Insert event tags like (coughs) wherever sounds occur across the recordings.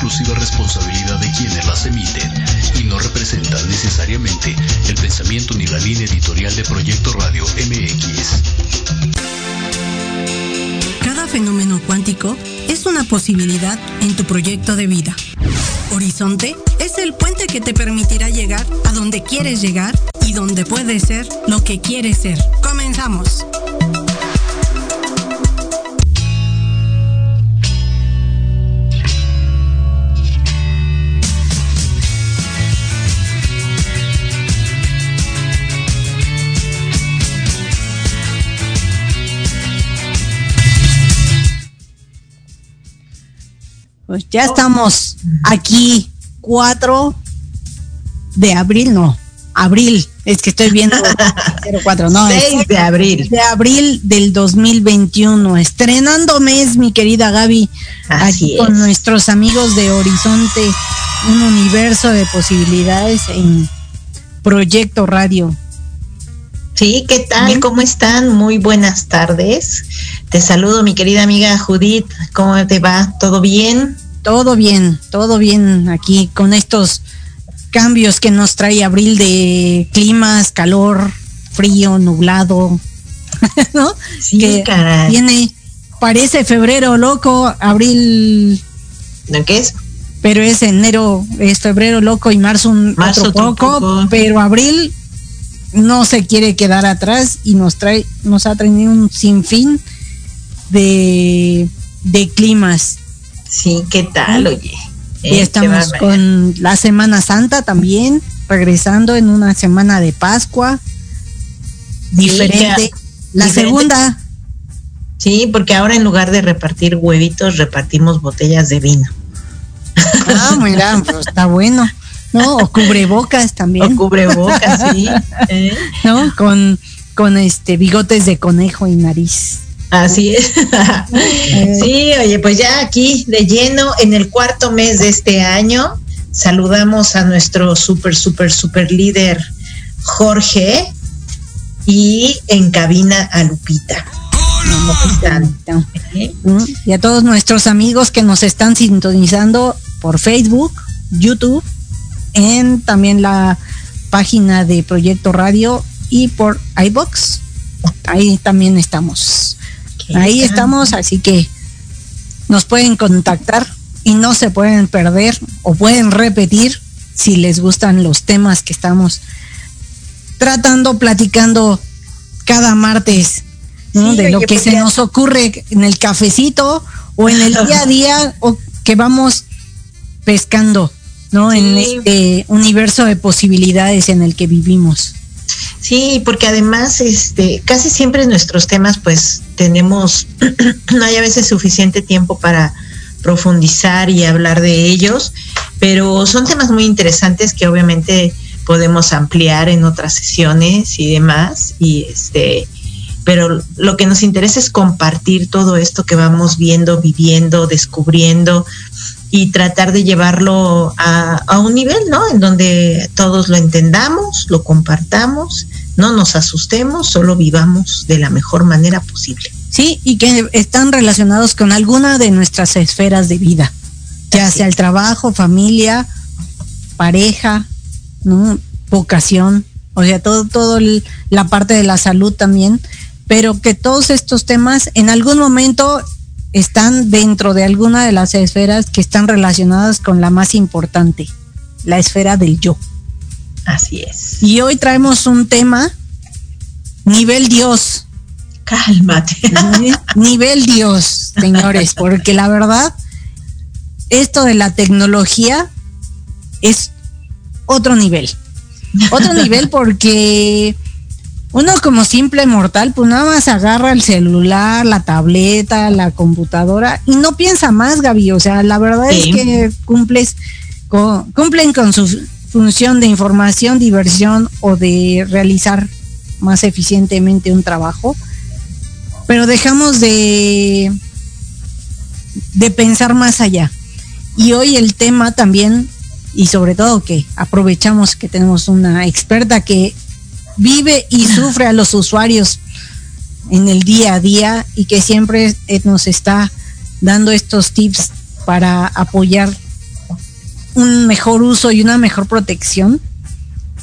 exclusiva responsabilidad de quienes las emiten y no representan necesariamente el pensamiento ni la línea editorial de Proyecto Radio MX. Cada fenómeno cuántico es una posibilidad en tu proyecto de vida. Horizonte es el puente que te permitirá llegar a donde quieres llegar y donde puedes ser lo que quieres ser. Comenzamos. Pues ya estamos aquí, 4 de abril, no, abril, es que estoy viendo 04, no, 6 de abril. De abril del 2021, estrenando mes, mi querida Gaby, Así aquí es. con nuestros amigos de Horizonte, un universo de posibilidades en Proyecto Radio. Sí, ¿qué tal? ¿Cómo están? Muy buenas tardes. Te saludo, mi querida amiga Judith. ¿Cómo te va? ¿Todo bien? Todo bien, todo bien aquí con estos cambios que nos trae abril de climas, calor, frío, nublado, (laughs) ¿no? Sí, que caray. Viene, parece febrero loco, abril, ¿No qué es? pero es enero, es febrero loco y marzo un Marzo otro otro poco, poco. pero abril no se quiere quedar atrás y nos trae, nos ha traído un sinfín de, de climas. Sí, ¿qué tal? Oye. Y Eh, estamos con la Semana Santa también, regresando en una semana de Pascua. Diferente. la diferente. segunda, Sí, porque ahora en lugar de repartir huevitos, repartimos botellas de vino. ah, mira, (laughs) pues está bueno. ¿No? O cubrebocas O también, cubrebocas, sí. (laughs) ¿eh? ¿no? Con, con este bigotes de conejo y nariz. Así es. sí, oye, pues ya aquí de lleno en el cuarto mes de este año saludamos a nuestro súper, súper, súper líder Jorge y en cabina a Lupita. ¿Cómo están? ¿Eh? Y a todos nuestros amigos que nos están sintonizando por Facebook, YouTube, en también la página de Proyecto Radio y por iBox. Ahí también estamos. ¿Qué Ahí estamos, así que nos pueden contactar y no se pueden perder o pueden repetir si les gustan los temas que estamos tratando, platicando cada martes, ¿no? Sí, de lo que pues se nos ocurre en el cafecito o en el día a día o que vamos pescando, ¿no? En este universo de posibilidades en el que vivimos. Sí, porque además, este, casi siempre en nuestros temas, pues tenemos, (clears throat) no hay a veces suficiente tiempo para profundizar y hablar de ellos, pero son temas muy interesantes que obviamente podemos ampliar en otras sesiones y demás, y este, pero lo que nos interesa es compartir todo esto que vamos viendo, viviendo, descubriendo y tratar de llevarlo a, a un nivel, ¿no? En donde todos lo entendamos, lo compartamos, no nos asustemos, solo vivamos de la mejor manera posible. Sí, y que están relacionados con alguna de nuestras esferas de vida, ya Así sea el trabajo, familia, pareja, ¿no? vocación, o sea, todo, todo el- la parte de la salud también, pero que todos estos temas en algún momento están dentro de alguna de las esferas que están relacionadas con la más importante, la esfera del yo. Así es. Y hoy traemos un tema, nivel Dios. Cálmate. nivel Dios, señores, porque la verdad, esto de la tecnología es otro nivel. Otro nivel porque uno como simple mortal, pues nada más agarra el celular, la tableta, la computadora y no piensa más, Gaby. O sea, la verdad Sí. es que cumples con- cumplen con su función de información, diversión o de realizar más eficientemente un trabajo, pero dejamos de, de pensar más allá. Y hoy el tema también, y sobre todo que aprovechamos que tenemos una experta que vive y (laughs) sufre a los usuarios en el día a día y que siempre eh, nos está dando estos tips para apoyar un mejor uso y una mejor protección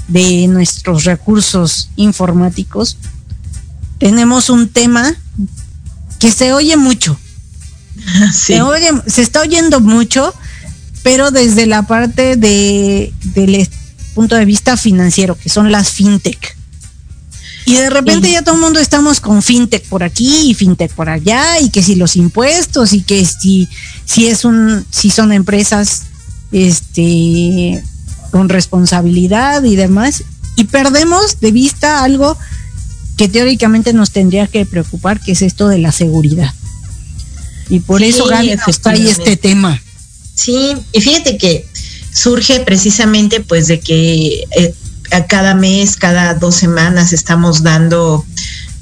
de nuestros recursos informáticos, tenemos un tema que se oye mucho. (laughs) Se, oye, se está oyendo mucho, pero desde la parte de, del punto de vista financiero, que son las fintech. Y de repente ya todo el mundo estamos con fintech por aquí y fintech por allá y que si los impuestos y que si si es un si son empresas este con responsabilidad y demás y perdemos de vista algo que teóricamente nos tendría que preocupar que es esto de la seguridad. Y por eso Gaby nos trae este tema. Sí, y fíjate que surge precisamente pues de que eh, cada mes, cada dos semanas estamos dando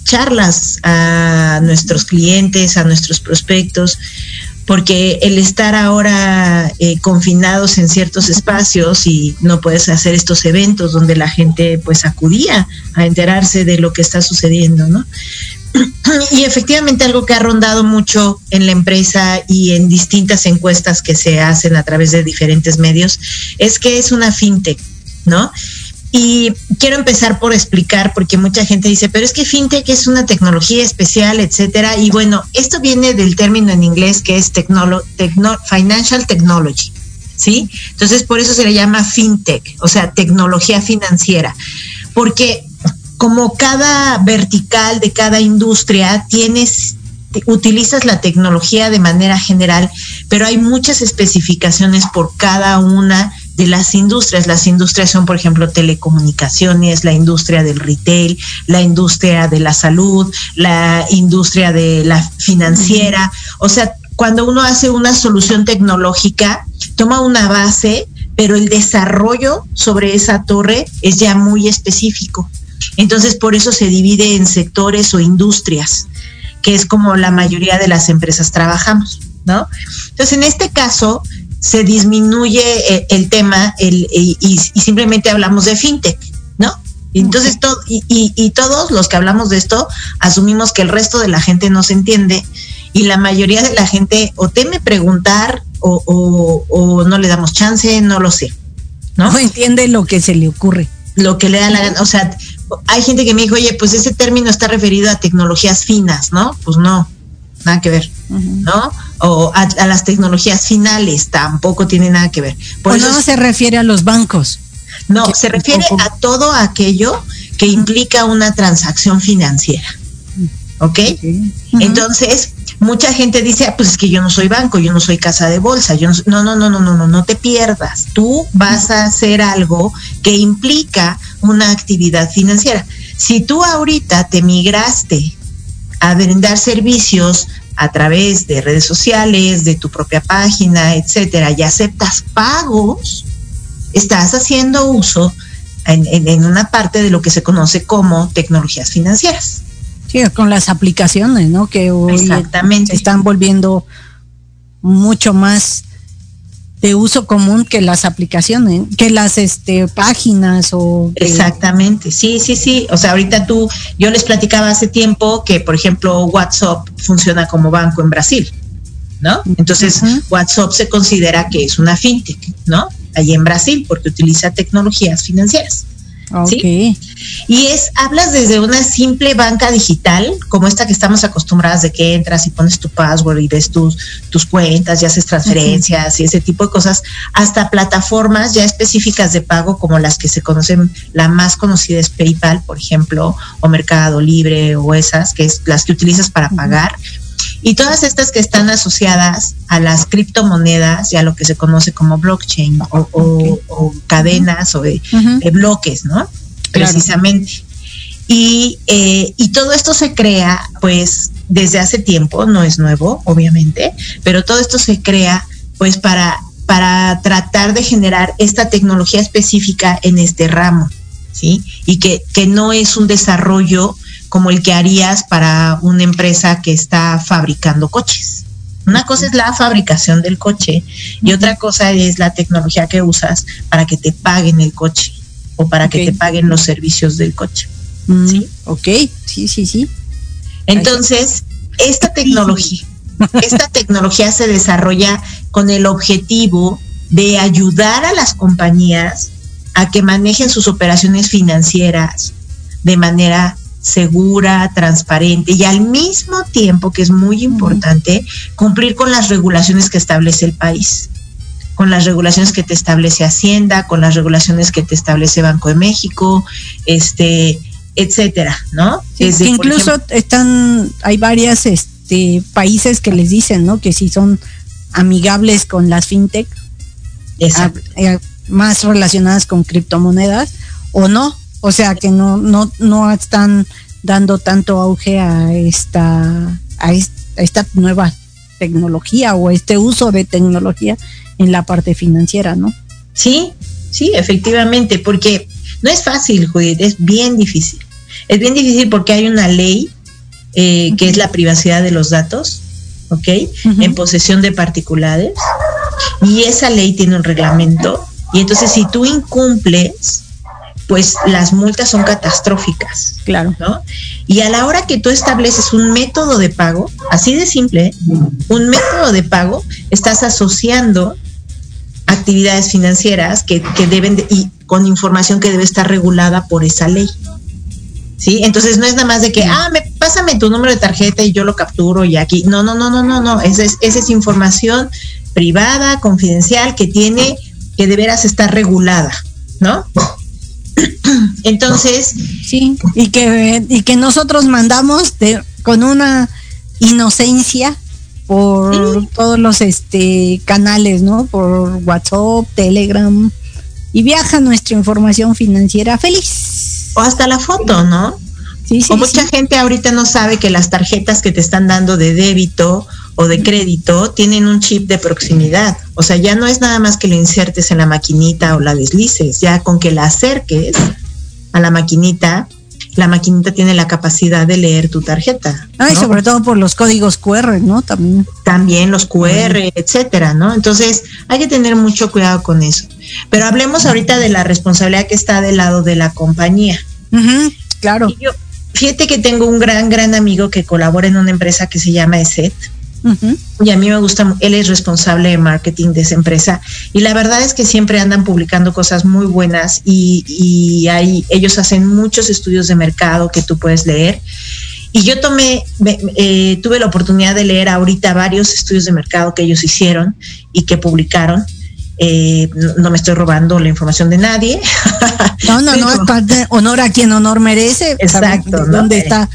charlas a nuestros clientes, a nuestros prospectos, porque el estar ahora eh, confinados en ciertos espacios y no puedes hacer estos eventos donde la gente pues acudía a enterarse de lo que está sucediendo, ¿no? Y efectivamente algo que ha rondado mucho en la empresa y en distintas encuestas que se hacen a través de diferentes medios es que es una fintech, ¿no? Y quiero empezar por explicar, porque mucha gente dice, pero es que fintech es una tecnología especial, etcétera. Y bueno, esto viene del término en inglés que es financial technology. ¿Sí? Entonces, por eso se le llama fintech, o sea, tecnología financiera. Porque como cada vertical de cada industria tienes utilizas la tecnología de manera general, pero hay muchas especificaciones por cada una de las industrias. Las industrias son, por ejemplo, telecomunicaciones, la industria del retail, la industria de la salud, la industria de la financiera. O sea, cuando uno hace una solución tecnológica, toma una base, pero el desarrollo sobre esa torre es ya muy específico. Entonces, por eso se divide en sectores o industrias, que es como la mayoría de las empresas trabajamos, ¿no? Entonces, en este caso, se disminuye eh, el, tema el, y, simplemente hablamos de fintech, ¿no? Entonces, todo, y, todos los que hablamos de esto asumimos que el resto de la gente no se entiende y la mayoría de la gente o teme preguntar o, no le damos chance, no lo sé, ¿no? No entiende lo que se le ocurre. Lo que le da la gana, o sea, hay gente que me dijo, oye, pues ese término está referido a tecnologías finas, ¿no? Pues no, nada que ver, ¿no? O a, las tecnologías finales tampoco tiene nada que ver. Por eso no se refiere a los bancos. No, se refiere a todo aquello que implica una transacción financiera. ¿Ok? Entonces, mucha gente dice, ah, pues es que yo no soy banco, yo no soy casa de bolsa, yo no, no, no, no, no, no, no te pierdas. Tú vas a hacer algo que implica una actividad financiera. Si tú ahorita te migraste a brindar servicios a través de redes sociales, de tu propia página, etcétera, y aceptas pagos, estás haciendo uso en, una parte de lo que se conoce como tecnologías financieras. Sí, con las aplicaciones, ¿no? Que hoy Exactamente. están volviendo mucho más de uso común que las aplicaciones, que las este páginas o Exactamente. Sí, sí, sí, o sea, ahorita tú yo les platicaba hace tiempo que por ejemplo WhatsApp funciona como banco en Brasil, ¿no? Entonces, WhatsApp se considera que es una fintech, ¿no? Allí en Brasil porque utiliza tecnologías financieras. ¿Sí? Y es, hablas desde una simple banca digital, como esta que estamos acostumbradas de que entras y pones tu password y ves tus, tus cuentas y haces transferencias y ese tipo de cosas, hasta plataformas ya específicas de pago como las que se conocen, la más conocida es PayPal, por ejemplo, o Mercado Libre o esas, que es las que utilizas para pagar y todas estas que están asociadas a las criptomonedas y a lo que se conoce como blockchain o, cadenas o de, bloques, ¿no? Precisamente. Y, eh, y todo esto se crea, pues, desde hace tiempo, no es nuevo, obviamente, pero todo esto se crea, pues, para, para tratar de generar esta tecnología específica en este ramo, ¿sí? Y que, que no es un desarrollo como el que harías para una empresa que está fabricando coches. Una cosa es la fabricación del coche y otra cosa es la tecnología que usas para que te paguen el coche o para que te paguen los servicios del coche. Mm, ¿Sí? Ok, sí, sí, sí. Entonces, esta tecnología, (laughs) esta tecnología se desarrolla con el objetivo de ayudar a las compañías a que manejen sus operaciones financieras de manera segura, transparente y al mismo tiempo, que es muy importante, cumplir con las regulaciones que establece el país, con las regulaciones que te establece Hacienda, con las regulaciones que te establece Banco de México, este, etcétera, ¿no? incluso están, hay varias este, países que les dicen, ¿no? Que si son amigables con las fintech, más relacionadas con criptomonedas o no, o sea que no, no, no están dando tanto auge a esta, a esta nueva tecnología o este uso de tecnología en la parte financiera, ¿no? Sí, sí, efectivamente, porque no es fácil, Judith, es bien difícil. Es bien difícil porque hay una ley eh, que es la privacidad de los datos, ¿ok? En posesión de particulares. Y esa ley tiene un reglamento. Y entonces si tú incumples, pues las multas son catastróficas. Claro. ¿no? Y a la hora que tú estableces un método de pago, así de simple, un método de pago, estás asociando actividades financieras que, deben y con información que debe estar regulada por esa ley. ¿Sí? Entonces no es nada más de que, ah, me, pásame tu número de tarjeta y yo lo capturo y aquí. No, no, no, no, no, no. Esa es, esa es información privada, confidencial, que tiene que deberás estar regulada, ¿no? (coughs) Entonces. Sí, y que, y que nosotros mandamos de, con una inocencia por todos los este canales, ¿no? Por WhatsApp, Telegram y viaja nuestra información financiera feliz. O hasta la foto, ¿no? Sí, sí, o mucha gente ahorita no sabe que las tarjetas que te están dando de débito o de crédito tienen un chip de proximidad. O sea, ya no es nada más que lo insertes en la maquinita o la deslices, ya con que la acerques a la maquinita, la maquinita tiene la capacidad de leer tu tarjeta. Ah, y sobre todo por los códigos QR, ¿no? También. También los QR, etcétera, ¿no? Entonces, hay que tener mucho cuidado con eso. Pero hablemos ahorita de la responsabilidad que está del lado de la compañía. claro. fíjate que tengo un gran, gran amigo que colabora en una empresa que se llama ESET y a mí me gusta, él es responsable de marketing de esa empresa. Y la verdad es que siempre andan publicando cosas muy buenas y, y ellos hacen muchos estudios de mercado que tú puedes leer. Y yo tomé, eh, tuve la oportunidad de leer ahorita varios estudios de mercado que ellos hicieron y que publicaron. Eh, no, me estoy robando la información de nadie. No, no, no, (laughs) es parte, honor a quien honor merece. Exacto. ¿Dónde está?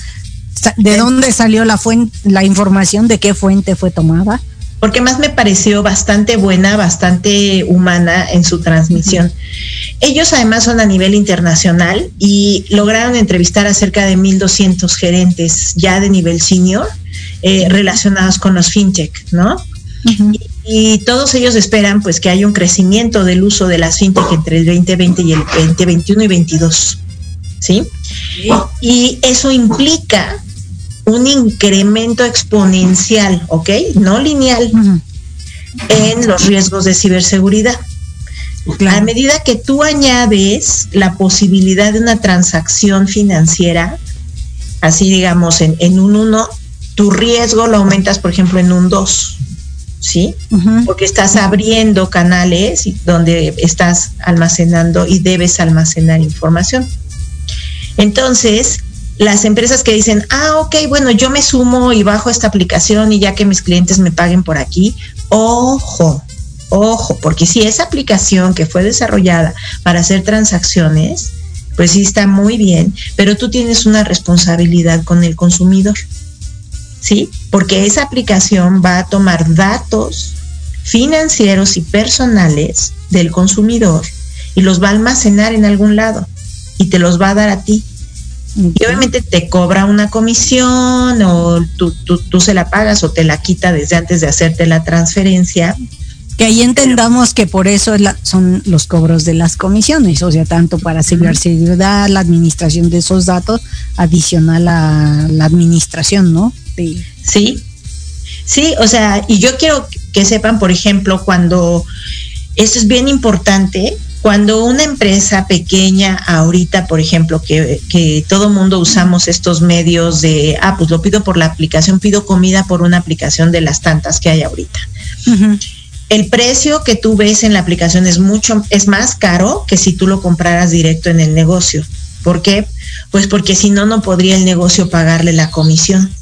¿De dónde salió la fuente, la información? ¿De qué fuente fue tomada? Porque más me pareció bastante buena, bastante humana en su transmisión. Ellos además son a nivel internacional y lograron entrevistar a cerca de 1.200 gerentes ya de nivel senior eh, relacionados con los fintech, ¿no? y, y, todos ellos esperan pues que haya un crecimiento del uso de las fintech entre el 2020 y el 2021 y 22. ¿sí? Y eso implica un incremento exponencial, ¿ok? No lineal, en los riesgos de ciberseguridad. A medida que tú añades la posibilidad de una transacción financiera, así digamos en, en un 1, tu riesgo lo aumentas, por ejemplo, en un 2. ¿sí? Porque estás abriendo canales donde estás almacenando y debes almacenar información. Entonces, las empresas que dicen, ah, ok, bueno, yo me sumo y bajo esta aplicación y ya que mis clientes me paguen por aquí, ojo, ojo, porque si esa aplicación que fue desarrollada para hacer transacciones, pues sí está muy bien, pero tú tienes una responsabilidad con el consumidor, ¿sí? Porque esa aplicación va a tomar datos financieros y personales del consumidor y los va a almacenar en algún lado y te los va a dar a ti. Y obviamente te cobra una comisión o tú, tú, se la pagas o te la quita desde antes de hacerte la transferencia. Que ahí entendamos que por eso son los cobros de las comisiones, o sea, tanto para ciberseguridad, la administración de esos datos, adicional a la administración, ¿no? Sí, sí, o sea, y yo quiero que sepan, por ejemplo, cuando esto es bien importante, cuando una empresa pequeña, ahorita, por ejemplo, que, que todo mundo usamos estos medios de, ah, pues lo pido por la aplicación, pido comida por una aplicación de las tantas que hay ahorita. El precio que tú ves en la aplicación es mucho, es más caro que si tú lo compraras directo en el negocio. ¿Por qué? Pues porque si no, no podría el negocio pagarle la comisión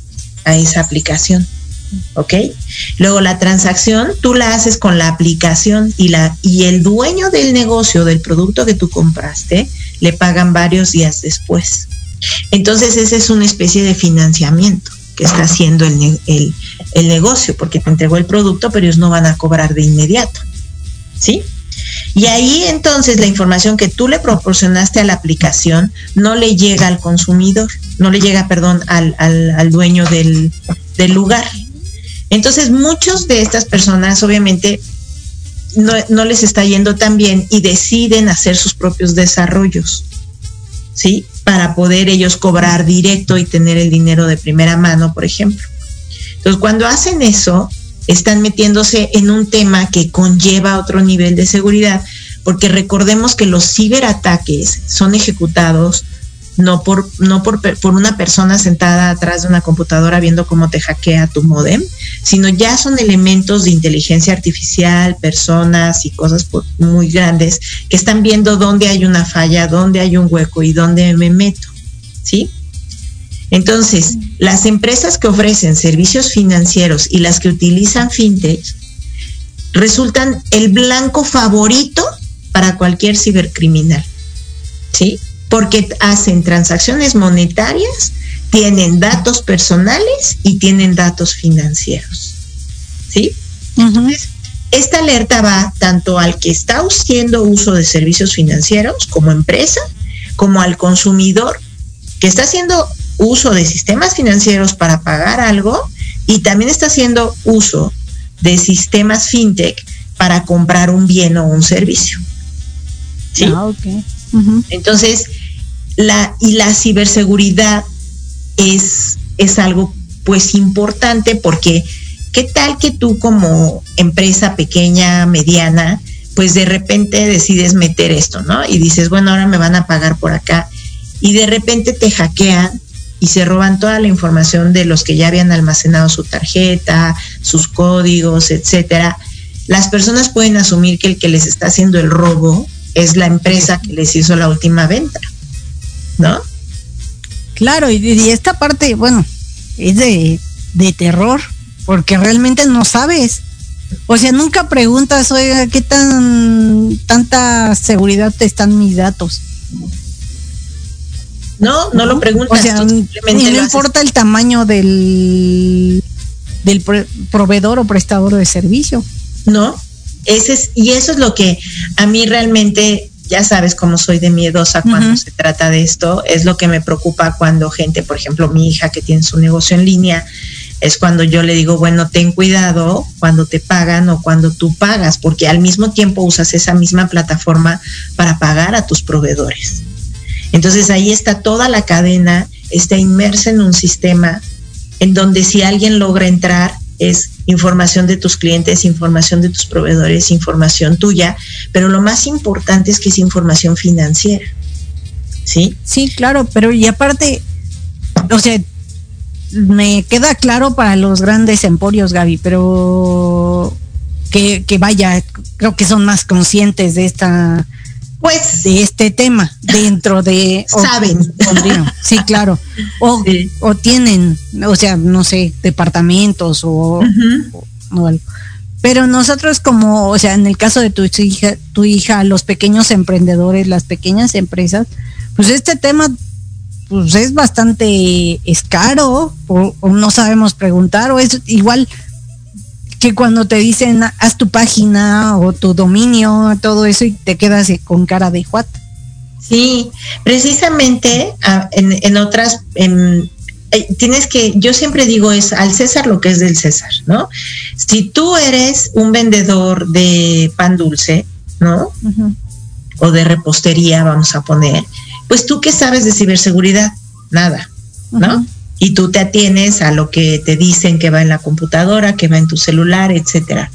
a esa aplicación. ¿Ok? Luego la transacción tú la haces con la aplicación y, la, y el dueño del negocio, del producto que tú compraste, le pagan varios días después. Entonces esa es una especie de financiamiento que está haciendo el, el, el negocio, porque te entregó el producto, pero ellos no van a cobrar de inmediato, ¿sí? Y ahí entonces la información que tú le proporcionaste a la aplicación no le llega al consumidor, no le llega, perdón, al, al, al dueño del, del lugar. Entonces, muchos de estas personas obviamente no, no, les está yendo tan bien y deciden hacer sus propios desarrollos, ¿sí? Para poder ellos cobrar directo y tener el dinero de primera mano, por ejemplo. Entonces, cuando hacen eso, están metiéndose en un tema que conlleva otro nivel de seguridad, porque recordemos que los ciberataques son ejecutados no por, no por, por una persona sentada atrás de una computadora viendo cómo te hackea tu modem, sino ya son elementos de inteligencia artificial, personas y cosas muy grandes que están viendo dónde hay una falla, dónde hay un hueco y dónde me meto, ¿sí? Entonces, las empresas que ofrecen servicios financieros y las que utilizan fintech resultan el blanco favorito para cualquier cibercriminal, ¿sí? Porque hacen transacciones monetarias, tienen datos personales y tienen datos financieros. ¿Sí? Entonces, esta alerta va tanto al que está haciendo uso de servicios financieros como empresa, como al consumidor que está haciendo uso de sistemas financieros para pagar algo y también está haciendo uso de sistemas fintech para comprar un bien o un servicio. ¿Sí? Ah, okay. Entonces, la, y la ciberseguridad es, es algo pues importante porque ¿qué tal que tú como empresa pequeña, mediana, pues de repente decides meter esto, ¿no? Y dices, bueno, ahora me van a pagar por acá. Y de repente te hackean y se roban toda la información de los que ya habían almacenado su tarjeta, sus códigos, etcétera. Las personas pueden asumir que el que les está haciendo el robo es la empresa que les hizo la última venta, ¿no? Claro, y, esta parte, bueno, es de, de terror, porque realmente no sabes. O sea, nunca preguntas, oiga, ¿qué tan tanta seguridad están mis datos? No, no lo preguntas. O sea, simplemente no importa el tamaño del, del proveedor o prestador de servicio. No, ese es, y eso es lo que a mí realmente, ya sabes cómo soy de miedosa cuando se trata de esto, es lo que me preocupa cuando gente, por ejemplo, mi hija que tiene su negocio en línea, es cuando yo le digo, bueno, ten cuidado cuando te pagan o cuando tú pagas, porque al mismo tiempo usas esa misma plataforma para pagar a tus proveedores. Entonces ahí está toda la cadena, está inmersa en un sistema en donde si alguien logra entrar, es información de tus clientes, información de tus proveedores, información tuya, pero lo más importante es que es información financiera. ¿Sí? Sí, claro, pero y aparte, o sea, me queda claro para los grandes emporios, Gaby, pero que, que vaya, creo que son más conscientes de esta pues de este tema dentro de (laughs) saben. sí claro o, o tienen o sea no sé departamentos o, o, algo. Pero nosotros como o sea en el caso de tu hija tu hija los pequeños emprendedores las pequeñas empresas pues este tema pues es bastante es caro o no sabemos preguntar o es igual que cuando te dicen haz tu página o tu dominio, todo eso y te quedas con cara de what. Sí, precisamente ah, en, en otras, en, eh, tienes que, yo siempre digo es al César lo que es del César, ¿no? Si tú eres un vendedor de pan dulce, ¿no? O de repostería, vamos a poner, pues tú qué sabes de ciberseguridad? Nada, ¿no? Y tú te atienes a lo que te dicen que va en la computadora, que va en tu celular, etcétera.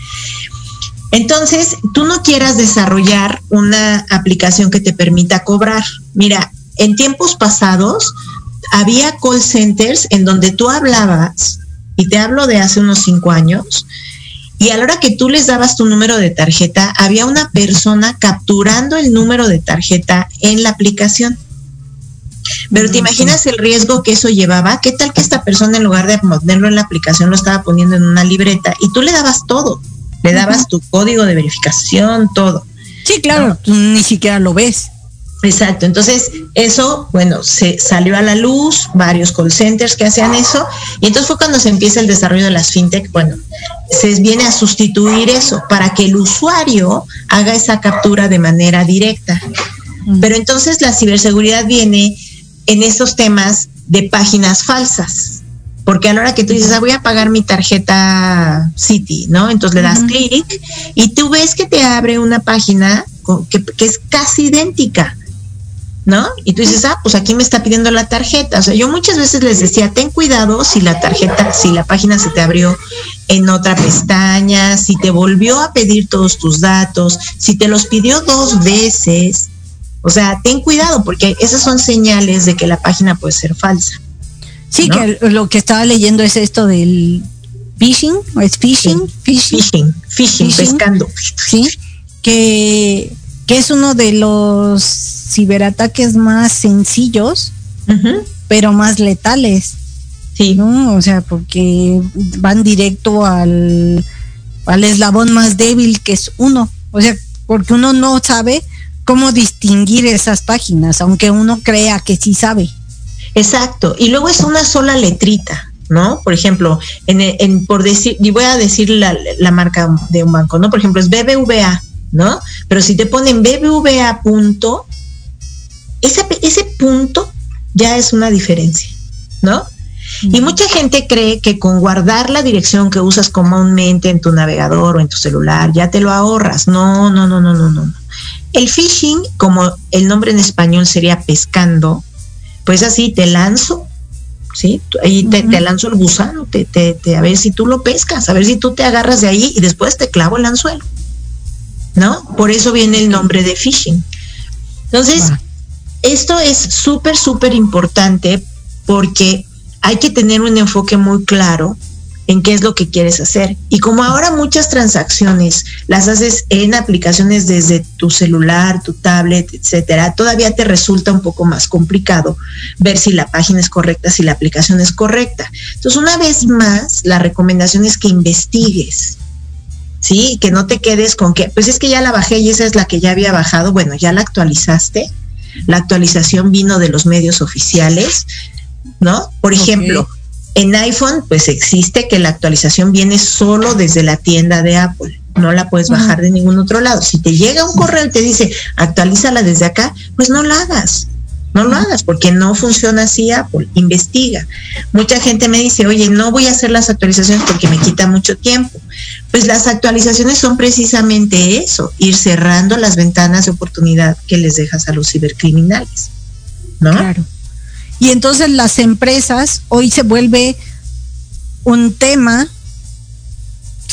Entonces, tú no quieras desarrollar una aplicación que te permita cobrar. Mira, en tiempos pasados había call centers en donde tú hablabas, y te hablo de hace unos cinco años, y a la hora que tú les dabas tu número de tarjeta, había una persona capturando el número de tarjeta en la aplicación. Pero te imaginas el riesgo que eso llevaba. ¿Qué tal que esta persona en lugar de ponerlo en la aplicación lo estaba poniendo en una libreta y tú le dabas todo? Le dabas tu código de verificación, todo. Sí, claro, tú ni siquiera lo ves. Exacto, entonces eso, bueno, se salió a la luz, varios call centers que hacían eso, y entonces fue cuando se empieza el desarrollo de las fintech, bueno, se viene a sustituir eso para que el usuario haga esa captura de manera directa. Pero entonces la ciberseguridad viene en esos temas de páginas falsas. Porque a la hora que tú dices, ah, voy a pagar mi tarjeta City, ¿no? Entonces le das clic y tú ves que te abre una página que, que es casi idéntica ¿no? Y tú dices, ah, pues aquí me está pidiendo la tarjeta. O sea, yo muchas veces les decía, ten cuidado si la tarjeta, si la página se te abrió en otra pestaña, si te volvió a pedir todos tus datos, si te los pidió dos veces. O sea, ten cuidado porque esas son señales de que la página puede ser falsa. Sí, que lo que estaba leyendo es esto del phishing, ¿o es phishing? phishing, phishing, phishing, pescando. Sí, que, que es uno de los ciberataques más sencillos, pero más letales. Sí. ¿no? O sea, porque van directo al, al eslabón más débil que es uno. O sea, porque uno no sabe cómo distinguir esas páginas, aunque uno crea que sí sabe. Exacto. Y luego es una sola letrita, ¿no? Por ejemplo, en, en por decir, y voy a decir la, la, marca de un banco, ¿no? Por ejemplo, es BBVA, ¿no? Pero si te ponen BBVA punto, ese, punto ya es una diferencia, ¿no? Y mucha gente cree que con guardar la dirección que usas comúnmente en tu navegador o en tu celular ya te lo ahorras. No, no, no, no, no, no. El phishing, como el nombre en español sería pescando, pues así te lanzo, ¿sí? Ahí te, lanzo el gusano, te, te, a ver si tú lo pescas, a ver si tú te agarras de ahí y después te clavo el anzuelo, ¿no? Por eso viene el nombre de phishing. Entonces, esto es súper, súper importante porque hay que tener un enfoque muy claro en qué es lo que quieres hacer. Y como ahora muchas transacciones las haces en aplicaciones desde tu celular, tu tablet, etcétera, todavía te resulta un poco más complicado ver si la página es correcta, si la aplicación es correcta. Entonces, una vez más, la recomendación es que investigues. Sí, que no te quedes con que, pues es que ya la bajé y esa es la que ya había bajado. Bueno, ya la actualizaste la actualización vino de los medios oficiales, ¿no? Por ejemplo, en iPhone, pues existe que la actualización viene solo desde la tienda de Apple. No la puedes bajar de ningún otro lado. Si te llega un correo y te dice actualízala desde acá, pues no la hagas. No lo hagas porque no funciona así Apple. Investiga. Mucha gente me dice, oye, no voy a hacer las actualizaciones porque me quita mucho tiempo. Pues las actualizaciones son precisamente eso, ir cerrando las ventanas de oportunidad que les dejas a los cibercriminales. ¿No? Claro. Y entonces las empresas hoy se vuelve un tema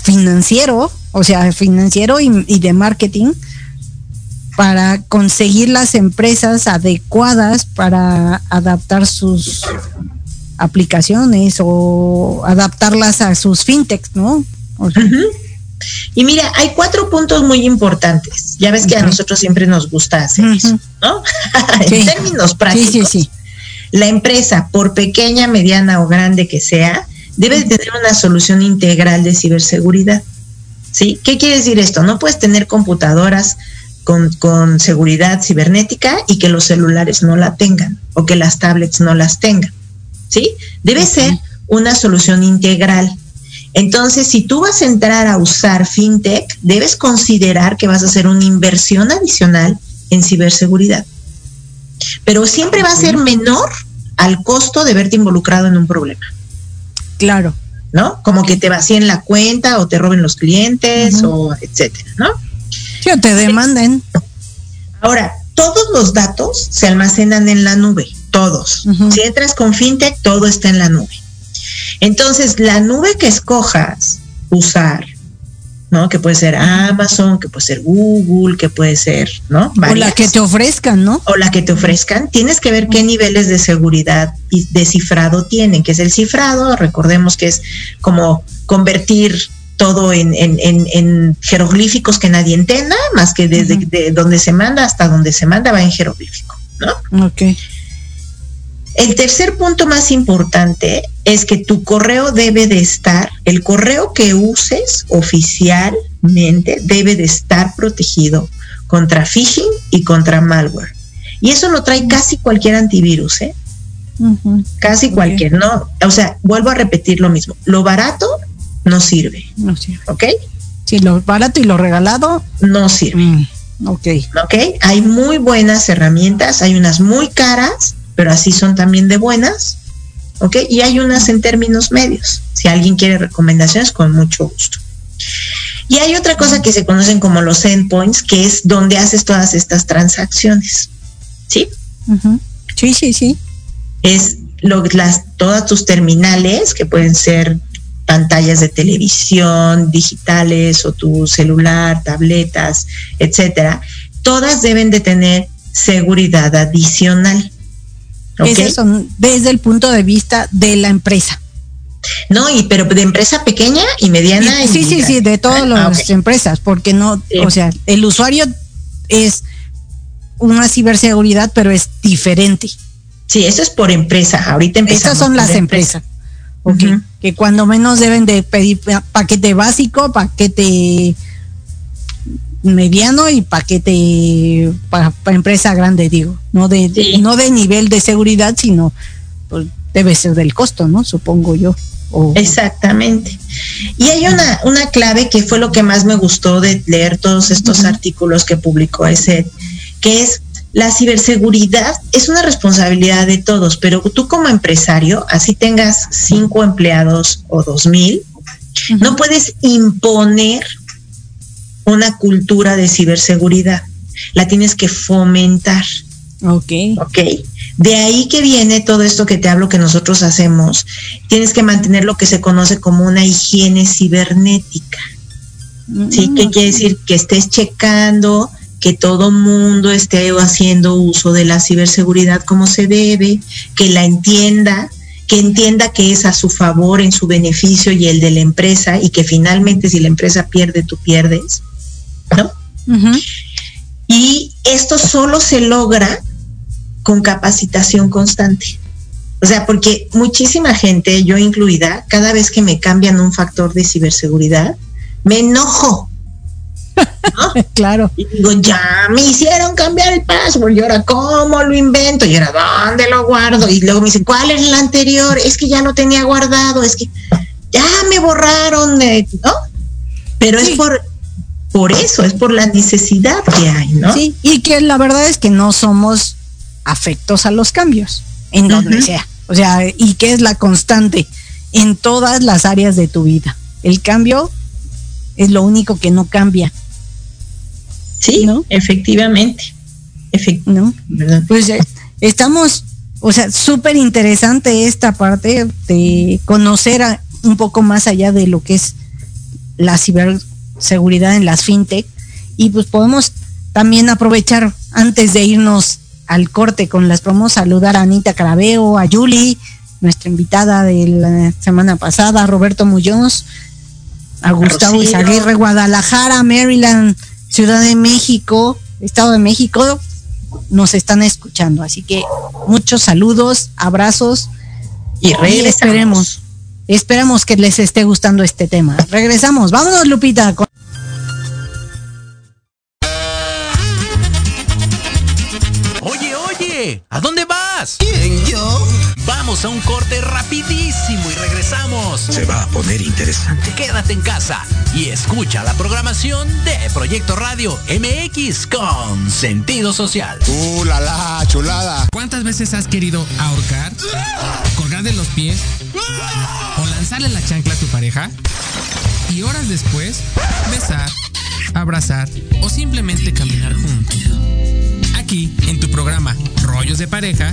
financiero, o sea, financiero y, y de marketing, para conseguir las empresas adecuadas para adaptar sus aplicaciones o adaptarlas a sus fintechs, ¿no? Y mira, hay cuatro puntos muy importantes. Ya ves que a nosotros siempre nos gusta hacer eso, ¿no? (laughs) en términos prácticos. Sí, sí, la empresa, por pequeña, mediana o grande que sea, debe tener una solución integral de ciberseguridad. ¿Sí? ¿Qué quiere decir esto? No puedes tener computadoras con, seguridad cibernética y que los celulares no la tengan o que las tablets no las tengan. ¿Sí? Debe ser una solución integral. Entonces, si tú vas a entrar a usar fintech, debes considerar que vas a hacer una inversión adicional en ciberseguridad. Pero siempre va a ser menor al costo de verte involucrado en un problema. Claro. ¿No? Como que te vacíen la cuenta o te roben los clientes o etcétera, ¿no? Sí, te demanden. Ahora, todos los datos se almacenan en la nube, todos. Si entras con FinTech, todo está en la nube. Entonces, la nube que escojas usar, ¿no? Que puede ser Amazon, que puede ser Google, que puede ser, ¿no? O la que te ofrezcan, ¿no? O la que te ofrezcan. Tienes que ver qué niveles de seguridad y de cifrado tienen, que es el cifrado, recordemos que es como convertir todo en, en, jeroglíficos que nadie entienda, más que desde donde se manda hasta donde se manda va en jeroglífico, ¿no? Ok. El tercer punto más importante es que tu correo debe de estar, el correo que uses oficialmente debe de estar protegido contra phishing y contra malware. Y eso lo trae casi cualquier antivirus, ¿eh? Casi cualquier, ¿no? O sea, vuelvo a repetir lo mismo. Lo barato no sirve. No sirve. ¿Ok? Sí, lo barato y lo regalado no sirve. Mm, ok. Ok. Hay muy buenas herramientas, hay unas muy caras pero así son también de buenas, ¿ok? Y hay unas en términos medios. Si alguien quiere recomendaciones, con mucho gusto. Y hay otra cosa que se conocen como los endpoints, que es donde haces todas estas transacciones. ¿Sí? Sí, sí, sí. Es lo, las, todas tus terminales, que pueden ser pantallas de televisión, digitales o tu celular, tabletas, etcétera, todas deben de tener seguridad adicional son desde el punto de vista de la empresa. No, y pero de empresa pequeña y mediana. sí, sí, sí, de todas ah, las empresas, porque no, o sea, el usuario es una ciberseguridad, pero es diferente. Sí, eso es por empresa. Ahorita empezamos. Esas son las empresas. Que cuando menos deben de pedir paquete básico, paquete mediano y paquete para, empresa grande, digo, no de, no de nivel de seguridad, sino pues, debe ser del costo, ¿no? Supongo yo. Exactamente. Y hay una, una clave que fue lo que más me gustó de leer todos estos artículos que publicó ese, que es la ciberseguridad es una responsabilidad de todos, pero tú como empresario, así tengas cinco empleados o dos mil, no puedes imponer una cultura de ciberseguridad. La tienes que fomentar. Ok. Ok. De ahí que viene todo esto que te hablo que nosotros hacemos. Tienes que mantener lo que se conoce como una higiene cibernética. ¿Sí? Mm. ¿Qué quiere decir? Que estés checando que todo mundo esté haciendo uso de la ciberseguridad como se debe, que la entienda, que entienda que es a su favor, en su beneficio y el de la empresa, y que finalmente si la empresa pierde, tú pierdes. ¿No? Y esto solo se logra con capacitación constante. O sea, porque muchísima gente, yo incluida, cada vez que me cambian un factor de ciberseguridad, me enojo. (laughs) claro. Y digo, ya me hicieron cambiar el password, y ahora cómo lo invento, y ahora dónde lo guardo, y luego me dicen, ¿cuál es el anterior? Es que ya lo tenía guardado, es que ya me borraron, de, ¿no? Pero es por por eso, es por la necesidad que hay, ¿no? Sí, y que la verdad es que no somos afectos a los cambios, en donde sea. O sea, y que es la constante en todas las áreas de tu vida. El cambio es lo único que no cambia. Sí, ¿no? efectivamente. ¿No? Pues eh, estamos, o sea, súper interesante esta parte de conocer un poco más allá de lo que es la ciber seguridad en las fintech y pues podemos también aprovechar antes de irnos al corte con las promos, saludar a Anita Carabeo, a Julie, nuestra invitada de la semana pasada, a Roberto Muñoz, a Gustavo Izaguirre, Guadalajara, Maryland, Ciudad de México, Estado de México, nos están escuchando. Así que muchos saludos, abrazos y, y esperemos, esperemos que les esté gustando este tema. Regresamos, vámonos Lupita. ¿A Vamos a un corte rapidísimo y regresamos. Se va a poner interesante. Quédate en casa y escucha la programación de Proyecto Radio MX con sentido social. ¡Uh, la, la chulada! ¿Cuántas veces has querido ahorcar, colgar de los pies o lanzarle la chancla a tu pareja? Y horas después, besar, abrazar o simplemente caminar juntos Aquí, en tu programa Rollos de Pareja,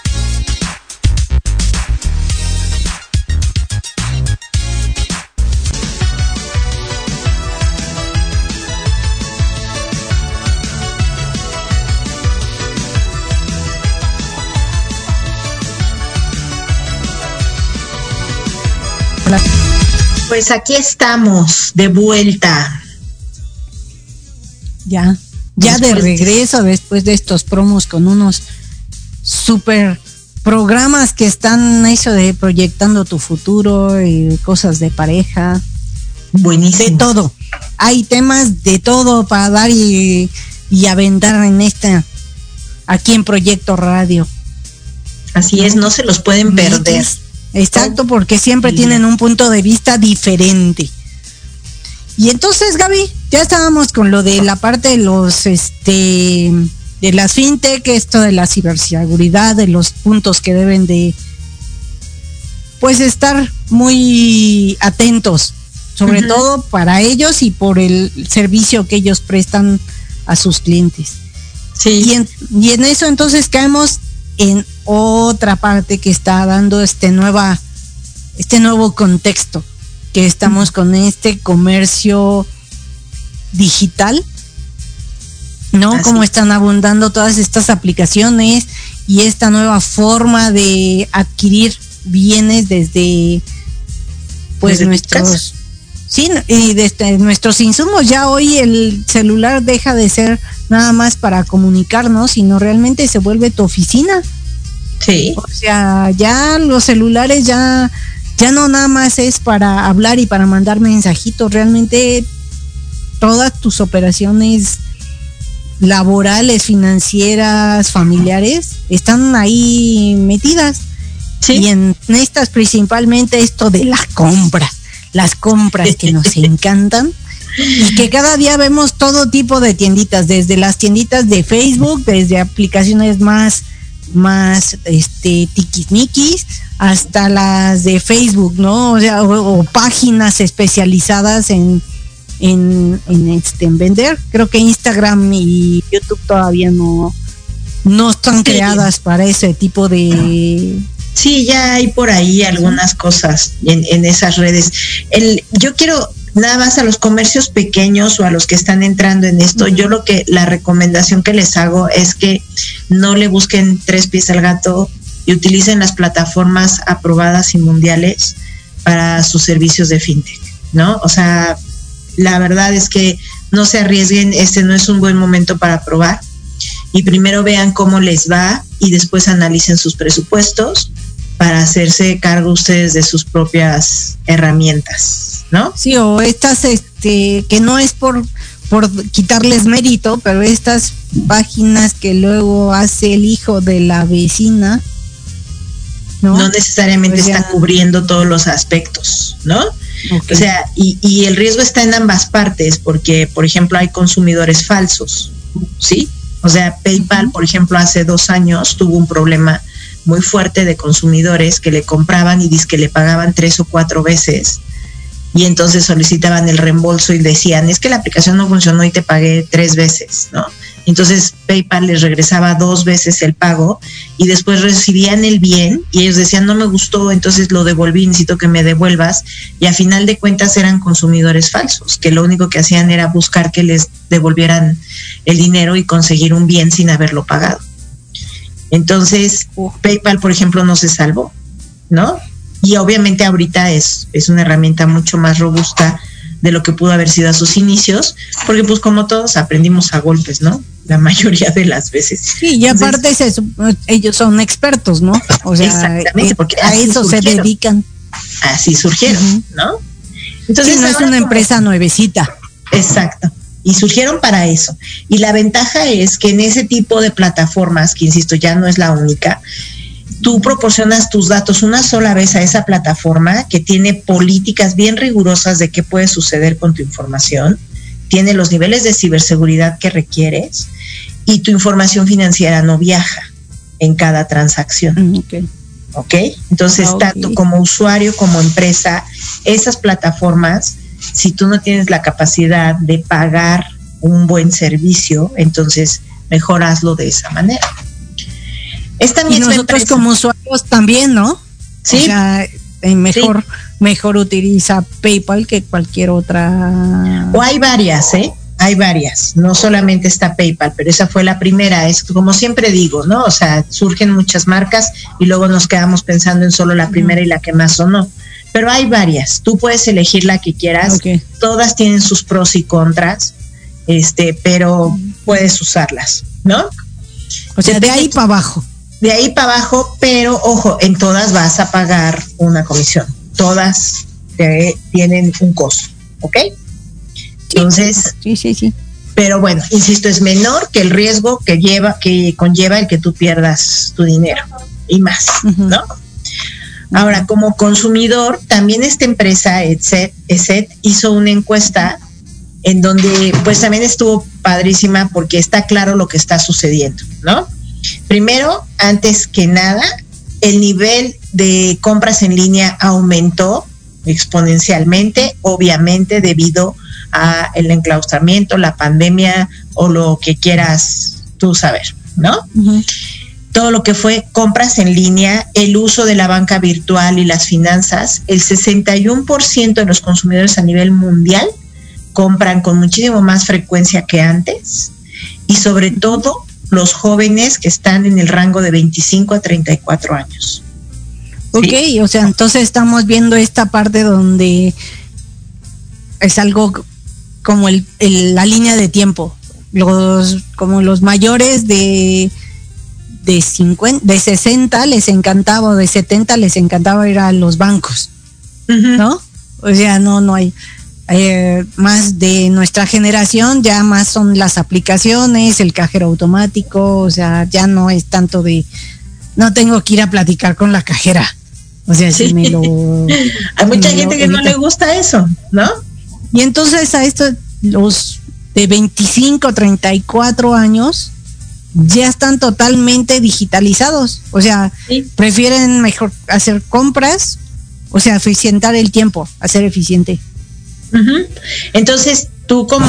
Pues aquí estamos, de vuelta. Ya, ya de Después de- regreso después de estos promos con unos super programas que están eso de proyectando tu futuro y cosas de pareja, Buenísimo. de todo. Hay temas de todo para dar y, y aventar en esta, aquí en Proyecto Radio. Así es, no se los pueden perder. Exacto, porque siempre Sí. tienen un punto de vista diferente. Y entonces, Gaby, ya estábamos con lo de la parte de los, este, de las fintech, esto de la ciberseguridad, de los puntos que deben de, pues, estar muy atentos, sobre todo para ellos y por el servicio que ellos prestan a sus clientes. Sí. Y en, y en eso entonces caemos en otra parte que está dando este nueva este nuevo contexto que estamos con este comercio digital no Así como es. están abundando todas estas aplicaciones y esta nueva forma de adquirir bienes desde pues Desde nuestros. Sí y desde nuestros insumos ya hoy el celular deja de ser nada más para comunicarnos sino realmente se vuelve tu oficina Sí. o sea, ya los celulares ya, ya no nada más es para hablar y para mandar mensajitos, realmente todas tus operaciones laborales, financieras, familiares, están ahí metidas. Sí. Y en estas principalmente esto de la compra, las compras que nos (laughs) encantan y que cada día vemos todo tipo de tienditas, desde las tienditas de Facebook, desde aplicaciones más más este tiquismiquis hasta las de Facebook, ¿no? O sea, o, o páginas especializadas en en, en, este, en vender. Creo que Instagram y YouTube todavía no no están creadas para ese tipo de Sí, ya hay por ahí algunas cosas en, en esas redes. El, yo quiero nada más a los comercios pequeños o a los que están entrando en esto, yo lo que la recomendación que les hago es que no le busquen tres pies al gato y utilicen las plataformas aprobadas y mundiales para sus servicios de fintech, ¿no? O sea, la verdad es que no se arriesguen, este no es un buen momento para probar y primero vean cómo les va y después analicen sus presupuestos para hacerse cargo ustedes de sus propias herramientas, ¿no? Sí, o estas, este, que no es por, por quitarles mérito, pero estas páginas que luego hace el hijo de la vecina, ¿no? No, necesariamente Pues ya. están cubriendo todos los aspectos, ¿no? O sea, y, y el riesgo está en ambas partes, porque, por ejemplo, hay consumidores falsos, ¿sí? O sea, PayPal, por ejemplo, hace dos años tuvo un problema muy fuerte de consumidores que le compraban y que le pagaban tres o cuatro veces y entonces solicitaban el reembolso y decían, es que la aplicación no funcionó y te pagué tres veces, ¿no? Entonces PayPal les regresaba dos veces el pago y después recibían el bien y ellos decían no me gustó, entonces lo devolví, necesito que me devuelvas y a final de cuentas eran consumidores falsos, que lo único que hacían era buscar que les devolvieran el dinero y conseguir un bien sin haberlo pagado. Entonces PayPal, por ejemplo, no se salvó, ¿no? Y obviamente ahorita es, es una herramienta mucho más robusta de lo que pudo haber sido a sus inicios, porque pues como todos aprendimos a golpes, ¿no? La mayoría de las veces. Sí, y aparte ellos son expertos, ¿no? O sea, exactamente, porque a eso se dedican. Así surgieron, ¿no? Entonces no es una empresa nuevecita. Exacto. Y surgieron para eso. Y la ventaja es que en ese tipo de plataformas, que insisto, ya no es la única, tú proporcionas tus datos una sola vez a esa plataforma que tiene políticas bien rigurosas de qué puede suceder con tu información, tiene los niveles de ciberseguridad que requieres y tu información financiera no viaja en cada transacción. Mm, ok. Entonces, ah, tanto como usuario como empresa, esas plataformas, si tú no tienes la capacidad de pagar un buen servicio, entonces mejor hazlo de esa manera. Esta y nosotros como usuarios también, ¿no? Sí. O sea, eh, mejor, mejor utiliza PayPal que cualquier otra. O hay varias, ¿eh? Hay varias, no solamente está PayPal, pero esa fue la primera. Es como siempre digo, ¿no? O sea, surgen muchas marcas y luego nos quedamos pensando en solo la primera y la que más o no. Pero hay varias, tú puedes elegir la que quieras. Todas tienen sus pros y contras, este, pero puedes usarlas, ¿no? O sea, de ahí para abajo de ahí para abajo, pero ojo, en todas vas a pagar una comisión. Todas tienen un costo, ¿ok? Entonces, sí, sí, sí. Pero bueno, insisto, es menor que el riesgo que lleva, que conlleva el que tú pierdas tu dinero y más, ¿no? Ahora, como consumidor, también esta empresa, ESET, hizo una encuesta en donde pues también estuvo padrísima porque está claro lo que está sucediendo, ¿no? Primero, antes que nada, el nivel de compras en línea aumentó exponencialmente, obviamente debido a el enclaustramiento, la pandemia o lo que quieras tú saber, ¿no? Todo lo que fue compras en línea, el uso de la banca virtual y las finanzas, el 61% de los consumidores a nivel mundial compran con muchísimo más frecuencia que antes y sobre todo los jóvenes que están en el rango de 25 a 34 años. Ok, o sea, entonces estamos viendo esta parte donde es algo como el, la línea de tiempo. Los, como los mayores de, de, 50, de 60 les encantaba, de 70 les encantaba ir a los bancos, ¿no? O sea, no, no hay. Eh, más de nuestra generación, ya más son las aplicaciones, el cajero automático, o sea, ya no es tanto de, no tengo que ir a platicar con la cajera. O sea, si me (laughs) lo... Hay mucha gente que no le gusta eso, ¿no? Y entonces a estos, los de 25, 34 años, ya están totalmente digitalizados. O sea, prefieren mejor hacer compras, o sea, eficientar el tiempo, hacer eficiente. Entonces, tú como,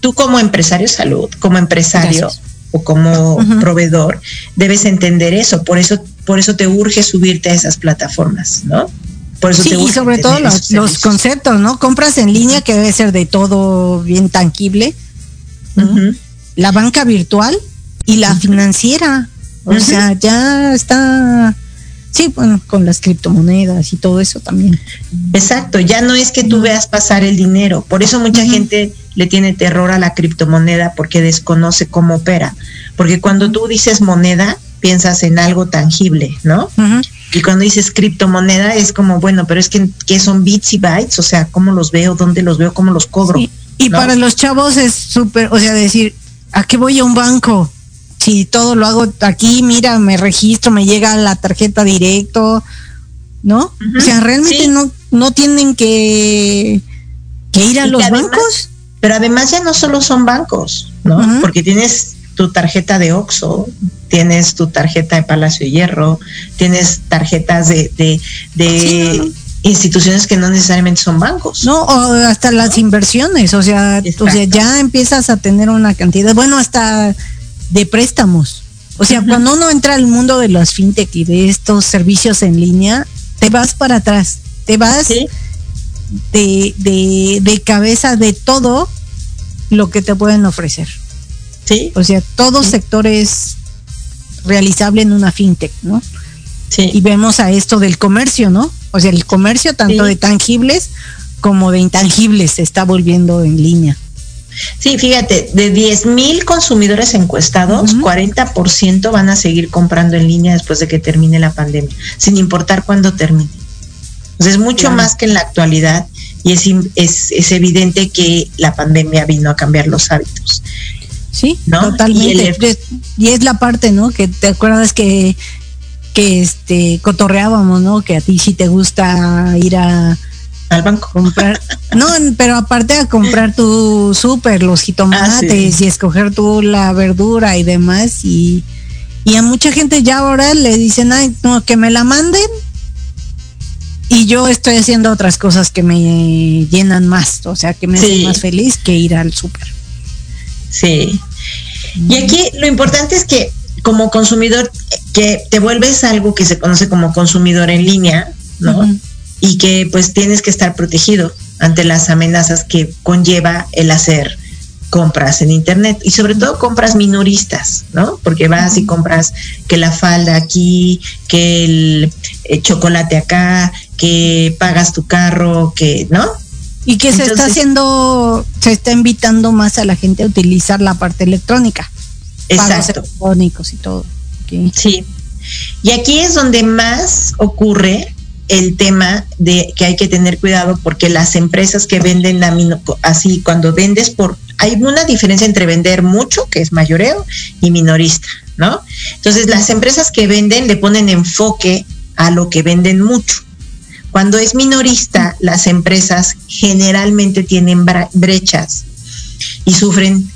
tú, como empresario salud, como empresario o como proveedor, debes entender eso. Por eso, por eso te urge subirte a esas plataformas, ¿no? Por eso sí, y sobre todo los, conceptos, ¿no? Compras en línea que debe ser de todo bien tangible. La banca virtual y la financiera. O sea, ya está Sí, bueno, con las criptomonedas y todo eso también. Exacto, ya no es que tú veas pasar el dinero, por eso mucha gente le tiene terror a la criptomoneda porque desconoce cómo opera, porque cuando tú dices moneda, piensas en algo tangible, ¿no? Y cuando dices criptomoneda es como, bueno, pero es que ¿qué son bits y bytes, o sea, ¿cómo los veo? ¿Dónde los veo? ¿Cómo los cobro? Y para los chavos es súper, o sea, decir, ¿a qué voy a un banco? si todo lo hago aquí, mira, me registro, me llega la tarjeta directo, ¿no? o sea, realmente no, no tienen que, que ir a los bancos. Pero además ya no solo son bancos, ¿no? Porque tienes tu tarjeta de Oxxo, tienes tu tarjeta de Palacio de Hierro, tienes tarjetas de, de, instituciones que no necesariamente son bancos. No, o hasta las inversiones, o sea, o sea, ya empiezas a tener una cantidad, bueno, hasta de préstamos. O sea, cuando uno entra al mundo de los fintech y de estos servicios en línea, te vas para atrás, te vas de, de, de cabeza de todo lo que te pueden ofrecer. Sí. O sea, todo sector es realizable en una fintech, ¿no? Sí. Y vemos a esto del comercio, ¿no? O sea, el comercio tanto Sí. de tangibles como de intangibles se está volviendo en línea. Sí, fíjate, de 10 mil consumidores encuestados, Ujú. 40% van a seguir comprando en línea después de que termine la pandemia, sin importar cuándo termine. Sea, es mucho Claro. más que en la actualidad y es, es, es evidente que la pandemia vino a cambiar los hábitos. Sí, ¿No? totalmente. Y el- Es- Y es la parte, ¿no? Que te acuerdas que que este cotorreábamos, ¿no? Que a ti sí te gusta ir a Al banco. comprar, no, pero aparte a comprar tu súper, los jitomates y escoger tú la verdura y demás y y a mucha gente ya ahora le dicen, ay, no, que me la manden y yo estoy haciendo otras cosas que me llenan más, o sea, que me Sí. hacen más feliz que ir al súper. Sí. Y aquí lo importante es que como consumidor, que te vuelves algo que se conoce como consumidor en línea, ¿no? Y que pues tienes que estar protegido ante las amenazas que conlleva el hacer compras en internet y sobre todo compras minoristas, ¿no? Porque vas y compras que la falda aquí, que el eh, chocolate acá, que pagas tu carro, que, ¿no? Y que se está haciendo, se está invitando más a la gente a utilizar la parte electrónica. Exacto. y todo. Sí. Y aquí es donde más ocurre el tema de que hay que tener cuidado porque las empresas que venden la mino- así cuando vendes por hay una diferencia entre vender mucho que es mayoreo y minorista, ¿no? Entonces las empresas que venden le ponen enfoque a lo que venden mucho. Cuando es minorista, las empresas generalmente tienen brechas y sufren